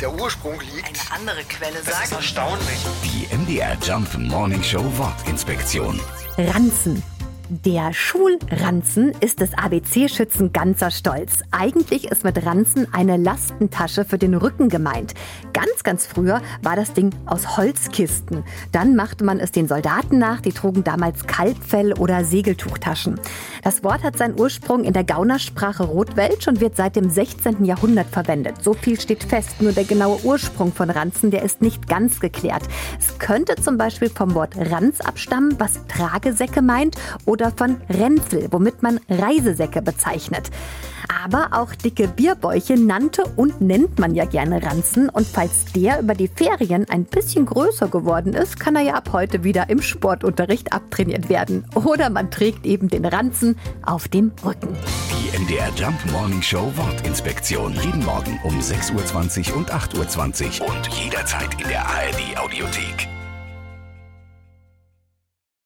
der Ursprung liegt. Eine andere Quelle Das ist sagt, erstaunlich. Die MDR Jump Morning Show Wortinspektion. Ranzen. Der Schulranzen ist des ABC-Schützen ganzer Stolz. Eigentlich ist mit Ranzen eine Lastentasche für den Rücken gemeint. Ganz, ganz früher war das Ding aus Holzkisten. Dann machte man es den Soldaten nach, die trugen damals Kalbfell- oder Segeltuchtaschen. Das Wort hat seinen Ursprung in der Gaunersprache Rotwelsch und wird seit dem 16. Jahrhundert verwendet. So viel steht fest, nur der genaue Ursprung von Ranzen, der ist nicht ganz geklärt. Es könnte zum Beispiel vom Wort Ranz abstammen, was Tragesäcke meint, oder von Ränzel, womit man Reisesäcke bezeichnet. Aber auch dicke Bierbäuche nannte und nennt man ja gerne Ranzen. Und falls der über die Ferien ein bisschen größer geworden ist, kann er ja ab heute wieder im Sportunterricht abtrainiert werden. Oder man trägt eben den Ranzen auf dem Rücken. Die MDR Jump Morning Show Wortinspektion. Jeden Morgen um 6.20 Uhr und 8.20 Uhr und jederzeit in der ARD Audiothek.